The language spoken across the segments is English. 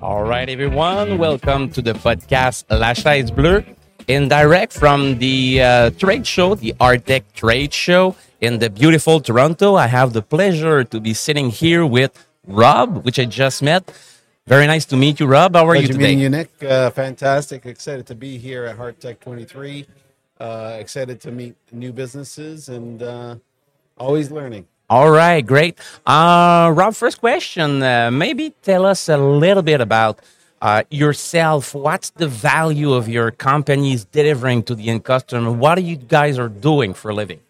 All right, everyone. Welcome to the podcast La Chaise Bleue in direct from the uh, trade show, the Hardtech Trade Show in the beautiful Toronto. I have the pleasure to be sitting here with Rob, which I just met. Very nice to meet you, Rob. How are Pleasure you today? meeting you, Nick. Uh, fantastic. Excited to be here at Hardtech 23. Uh, excited to meet new businesses and uh, always learning. All right, great. Uh, Rob, first question. Uh, maybe tell us a little bit about uh, yourself. What's the value of your companies delivering to the end customer? What are you guys are doing for a living?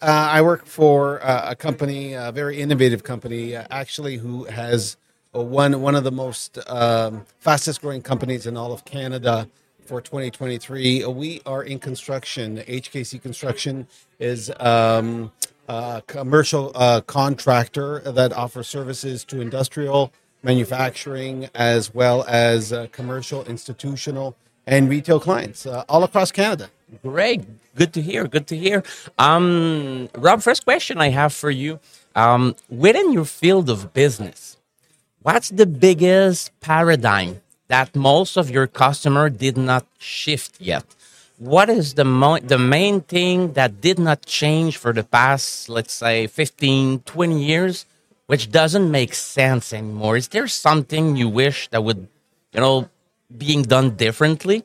Uh, I work for uh, a company, a very innovative company, uh, actually, who has one one of the most um, fastest growing companies in all of Canada for 2023. Uh, We are in construction. HKC Construction is um, a commercial uh, contractor that offers services to industrial manufacturing as well as uh, commercial, institutional, and retail clients uh, all across Canada. Great. Good to hear. Good to hear. Um, Rob, first question I have for you. Um, within your field of business, what's the biggest paradigm that most of your customer did not shift yet? What is the mo- the main thing that did not change for the past, let's say, 15, 20 years, which doesn't make sense anymore? Is there something you wish that would, you know, being done differently?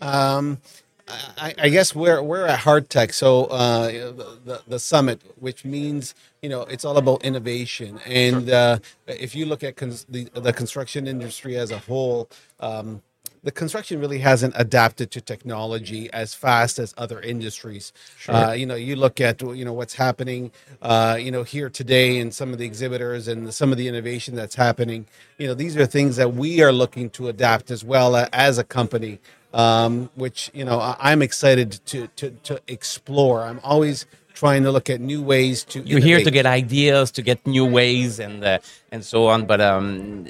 Um, I, I guess we're we're at Hard Tech, so uh, the, the summit, which means you know it's all about innovation. And uh, if you look at cons- the the construction industry as a whole. Um, the construction really hasn't adapted to technology as fast as other industries. Uh, you know, you look at you know what's happening, uh, you know, here today, and some of the exhibitors and some of the innovation that's happening. You know, these are things that we are looking to adapt as well uh, as a company. Um, which you know, I- I'm excited to to to explore. I'm always trying to look at new ways to. you're here to get ideas to get new ways and uh, and so on but um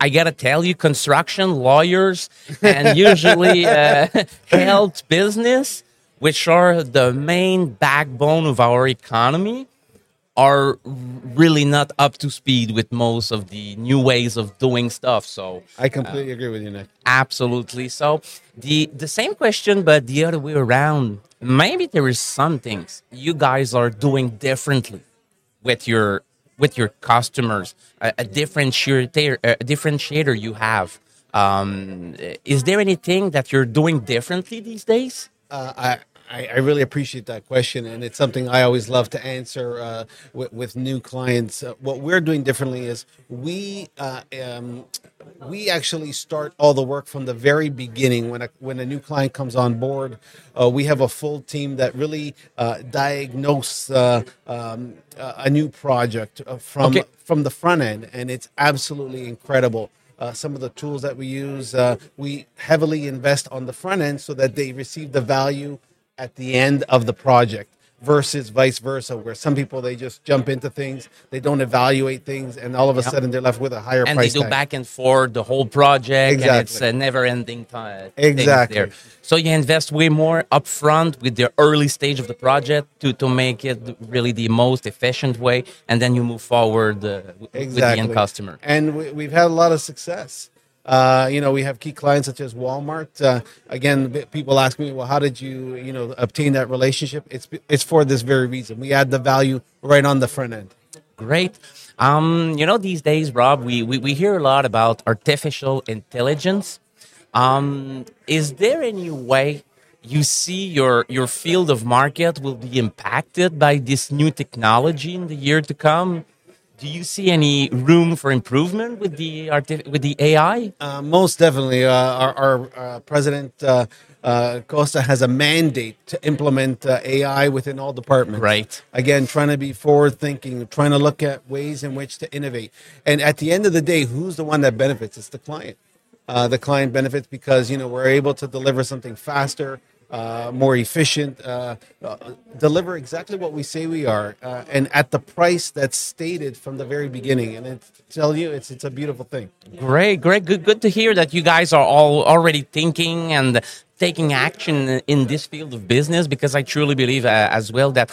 i gotta tell you construction lawyers and usually uh, health business which are the main backbone of our economy are really not up to speed with most of the new ways of doing stuff so I completely agree with you, Nick. Absolutely. So the the same question, but the other way around. Maybe there is some things you guys are doing differently with your with your customers. A, a differentiator, a differentiator you have. Um, is there anything that you're doing differently these days? Uh, I, I I really appreciate that question, and it's something I always love to answer uh, with, with new clients. Uh, what we're doing differently is we uh, um, we actually start all the work from the very beginning. When a when a new client comes on board, uh, we have a full team that really uh, diagnose uh, um, a new project from Okay. from the front end, and it's absolutely incredible. Uh, some of the tools that we use, uh, we heavily invest on the front end so that they receive the value at the end of the project versus vice versa, where some people they just jump into things, they don't evaluate things, and all of a sudden they're left with a higher and they do tag. back and forth the whole project and it's a never ending time Exactly. there so you invest way more upfront with the early stage of the project to, to make it really the most efficient way and then you move forward uh, w- with the end customer And we, we've had a lot of success. Uh, you know, we have key clients such as Walmart. Uh, again, people ask me, well, how did you, you know, obtain that relationship? It's it's for this very reason. We add the value right on the front end. great um, you know these days rob we, we, we hear a lot about artificial intelligence um, is there any way you see your your field of market will be impacted by this new technology in the year to come? Do you see any room for improvement with the artif- with the AI? Uh, most definitely, uh, our, our uh, president uh, uh, Costa has a mandate to implement uh, AI within all departments. Right. Again, trying to be forward thinking, trying to look at ways in which to innovate. And at the end of the day, who's the one that benefits? It's the client. Uh, the client benefits because you know we're able to deliver something faster, uh, more efficient, uh, uh, deliver exactly what we say we are, uh, and at the price that's stated from the very beginning. And it, tell you, it's it's a beautiful thing. Great, great, good, good to hear that you guys are all already thinking and taking action in this field of business because I truly believe uh, as well that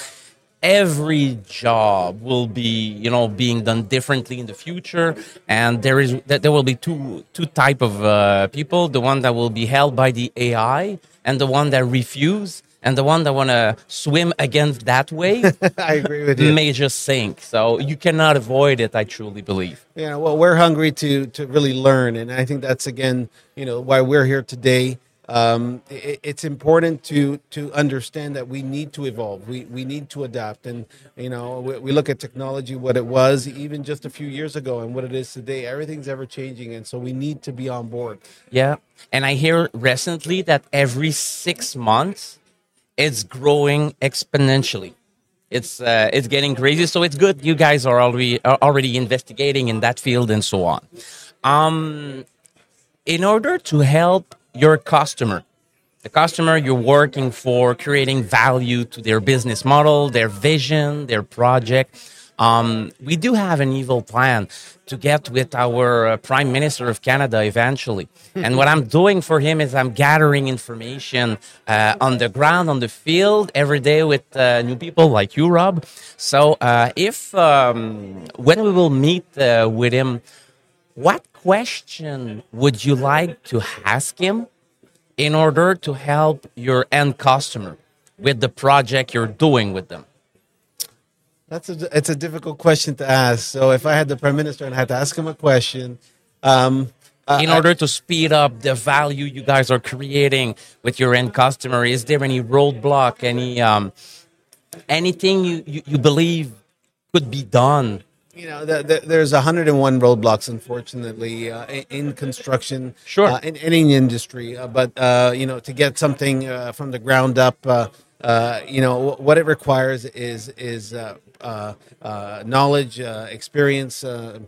every job will be you know being done differently in the future. And there is that there will be two two type of uh, people. The one that will be held by the ai and the one that refuse and the one that want to swim against that wave I agree with you. may just sink. So you cannot avoid it i truly believe. Yeah, well, we're hungry to to really learn, and I think that's again, you know, why we're here today. Um, it, it's important to to understand that we need to evolve. We we need to adapt, and you know, we, we look at technology, what it was even just a few years ago, and what it is today. Everything's ever changing, and so we need to be on board. Yeah, and I hear recently that every six months, it's growing exponentially. It's uh, it's getting crazy, so it's good. You guys are already are already investigating in that field and so on. Um, in order to help your customer, the customer you're working for, creating value to their business model, their vision, their project. Um, we do have an evil plan to get with our uh, Prime Minister of Canada eventually. and what I'm doing for him is I'm gathering information uh, on the ground, on the field, every day with uh, new people like you, Rob. So uh, if um, when we will meet uh, with him, what question would you like to ask him in order to help your end customer with the project you're doing with them? That's a it's a difficult question to ask. So if I had the prime minister and I had to ask him a question, um, uh, in I- order to speed up the value you guys are creating with your end customer is there any roadblock any um, anything you, you, you believe could be done You know, the, the, there's 101 roadblocks, unfortunately, uh, in, in construction, Sure. uh, in any industry. Uh, but uh, you know, to get something uh, from the ground up, uh, uh, you know, wh- what it requires is is uh, uh, uh, knowledge, uh, experience. Uh,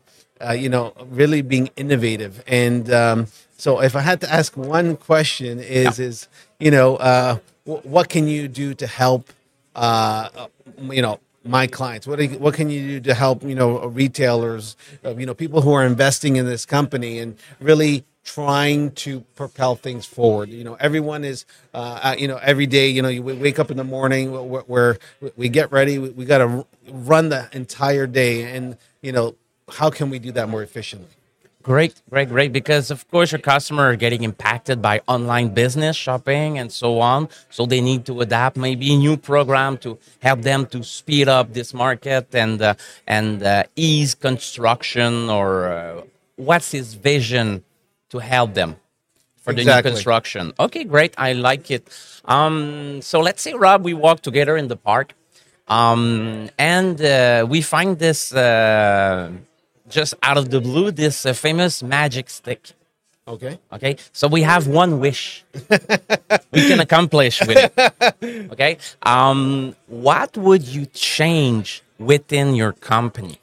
uh, you know, really being innovative. And um, so, if I had to ask one question, is is you know, uh, wh- what can you do to help? uh, you know my clients? What you- what can you do to help you know retailers uh, you know people who are investing in this company and really trying to propel things forward? You know everyone is uh, uh, you know every day you know you wake up in the morning where, we get ready we, we got to run the entire day and you know how can we do that more efficiently Great, great, great. Because of course your customer are getting impacted by online business, shopping, and so on. So they need to adapt maybe a new program to help them to speed up this market and uh, and uh, ease construction. Or uh, what's his vision to help them for the Exactly. new construction? Okay, great. I like it. Um, so let's say Rob, we walk together in the park, um, and uh, we find this. Just out of the blue, this uh, famous magic stick. okay Okay, so we have one wish we can accomplish with it. Okay, um, what would you change within your company?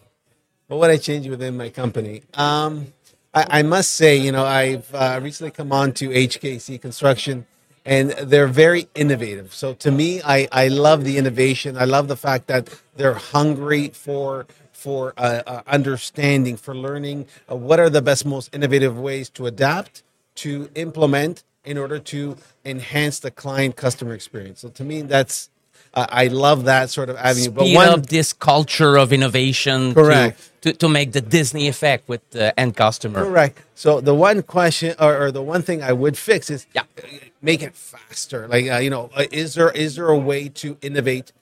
What would I change within my company? Um, I, I must say, you know, I've uh, recently come on to HKC Construction, and they're very innovative. So to me, I, I love the innovation. I love the fact that they're hungry for for uh, uh, understanding, for learning. Uh, what are the best, most innovative ways to adapt, to implement in order to enhance the client customer experience? So to me, that's uh, I love that sort of avenue. Speed up this culture of innovation Correct. To, to, to make the Disney effect with the end customer. Correct. So the one question or, or the one thing I would fix is Yeah. make it faster. Like uh, you know, uh, is there is there a way to innovate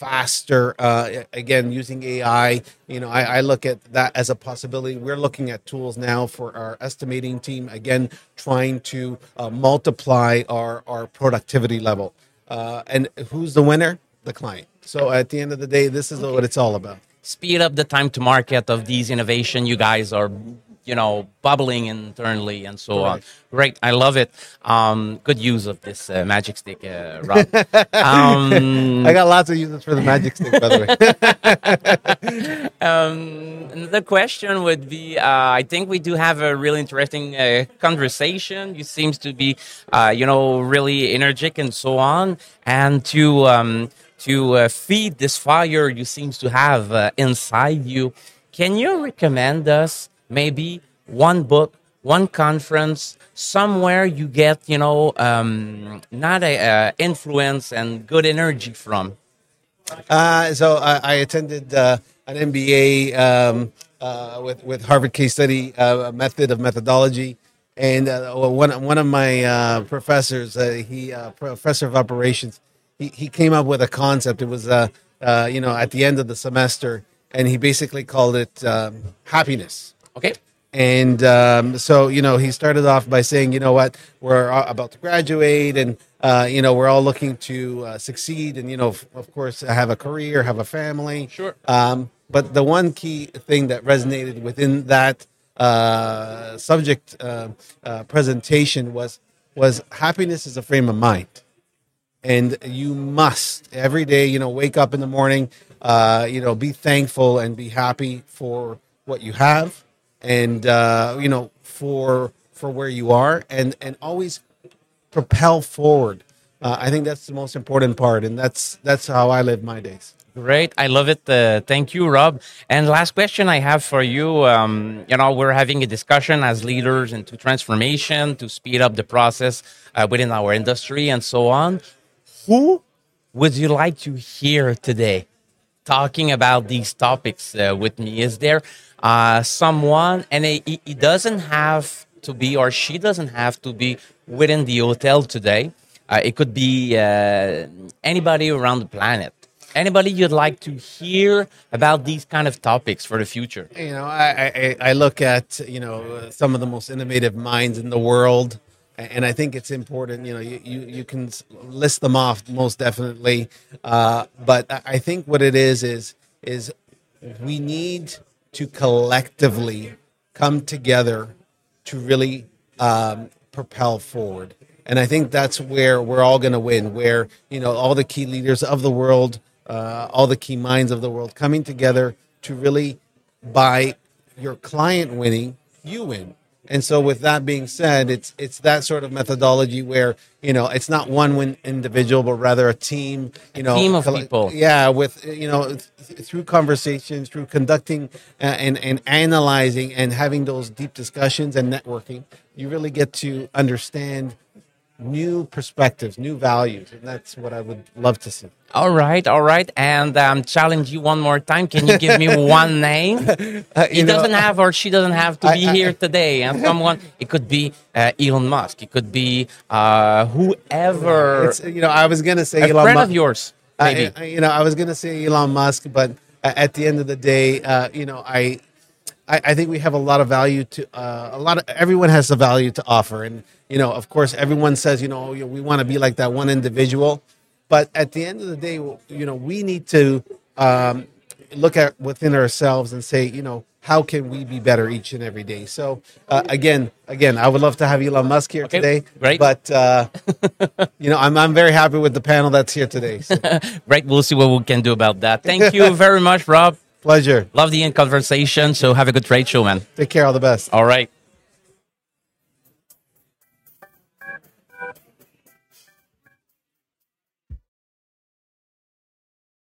faster? Uh, again, using AI. You know, I, I look at that as a possibility. We're looking at tools now for our estimating team. Again, trying to uh, multiply our our productivity level. Uh, and who's the winner? The client. So at the end of the day, this is what it's all about. Speed up the time to market of these innovation. You guys are, you know, bubbling internally and so on. Great, I love it. Um, good use of this uh, magic stick, uh, Rob. um, I got lots of uses for the magic stick, by the way. Um, another question would be: uh, I think we do have a really interesting uh, conversation. You seems to be, uh, you know, really energetic and so on, and to um, to uh, feed this fire you seems to have uh, inside you. Can you recommend us maybe one book, one conference, somewhere you get, you know, um, not a uh, influence and good energy from? Uh, so I, I attended uh, an MBA um, uh, with with Harvard case study uh, method of methodology, and one one of my professors, he professor of operations, he, he came up with a concept. It was you know at the end of the semester, and he basically called it um, happiness. Okay. And um, so, you know, he started off by saying, you know what, we're about to graduate and, uh, you know, we're all looking to uh, succeed and, you know, f- of course, have a career, have a family. Sure. Um, but the one key thing that resonated within that uh, subject uh, uh, presentation was was happiness is a frame of mind and you must every day you know wake up in the morning uh, you know be thankful and be happy for what you have and uh, you know for for where you are and and always propel forward uh, i think that's the most important part and that's that's how i live my days Great, I love it. Uh, thank you, Rob. And last question I have for you. Um, you know, we're having a discussion as leaders into transformation to speed up the process uh, within our industry and so on. Who would you like to hear today talking about these topics uh, with me? Is there uh, someone, and it, it doesn't have to be, or she doesn't have to be within the hotel today. Uh, it could be uh, anybody around the planet anybody you'd like to hear about these kind of topics for the future? You know, I, I, I look at you know some of the most innovative minds in the world, and I think it's important. You know, you you, you can list them off most definitely, uh, but I think what it is is is we need to collectively come together to really um, propel forward. And I think that's where we're all going to win. Where you know all the key leaders of the world uh, all the key minds of the world coming together to really, by your client winning, you win. And so, with that being said, it's it's that sort of methodology where you know it's not one win individual, but rather a team. You know, a team of people. Yeah, with you know th- through conversations, through conducting uh, and and analyzing and having those deep discussions and networking, you really get to understand new perspectives, new values, and that's what I would love to see. All right, all right, and um, challenge you one more time. Can you give me one name? Uh, he know, doesn't have, or she doesn't have to I- be I- here today. And someone, it could be uh, Elon Musk. It could be uh, whoever, It's, you know, I was gonna say a Elon friend of yours, maybe. I, I- you know, I was gonna say Elon Musk, but at the end of the day, uh, you know, I, I, I think we have a lot of value to uh, a lot of everyone has a value to offer, and you know, of course, everyone says, you know, you- we want to be like that one individual, but at the end of the day, you know, we need to um, look at within ourselves and say, you know, how can we be better each and every day? So uh, again, again, I would love to have Elon Musk here Okay, today, great. but uh, you know, I'm I'm very happy with the panel that's here today. So, right, we'll see what we can do about that. Thank you very much, Rob. Pleasure. Love the end conversation. So have a good trade show, man. Take care. All the best. All right.